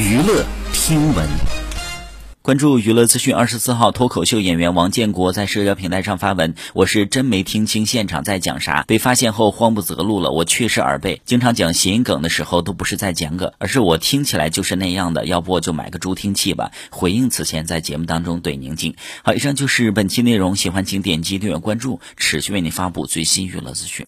娱乐听闻。关注娱乐资讯。二十四号，脱口秀演员王建国在社交平台上发文：“我是真没听清现场在讲啥，被发现后慌不择路了。我确实耳背，经常讲谐音梗的时候都不是在讲梗，而是我听起来就是那样的。要不我就买个助听器吧。”回应此前在节目当中对宁静。好，以上就是本期内容，喜欢请点击订阅关注，持续为您发布最新娱乐资讯。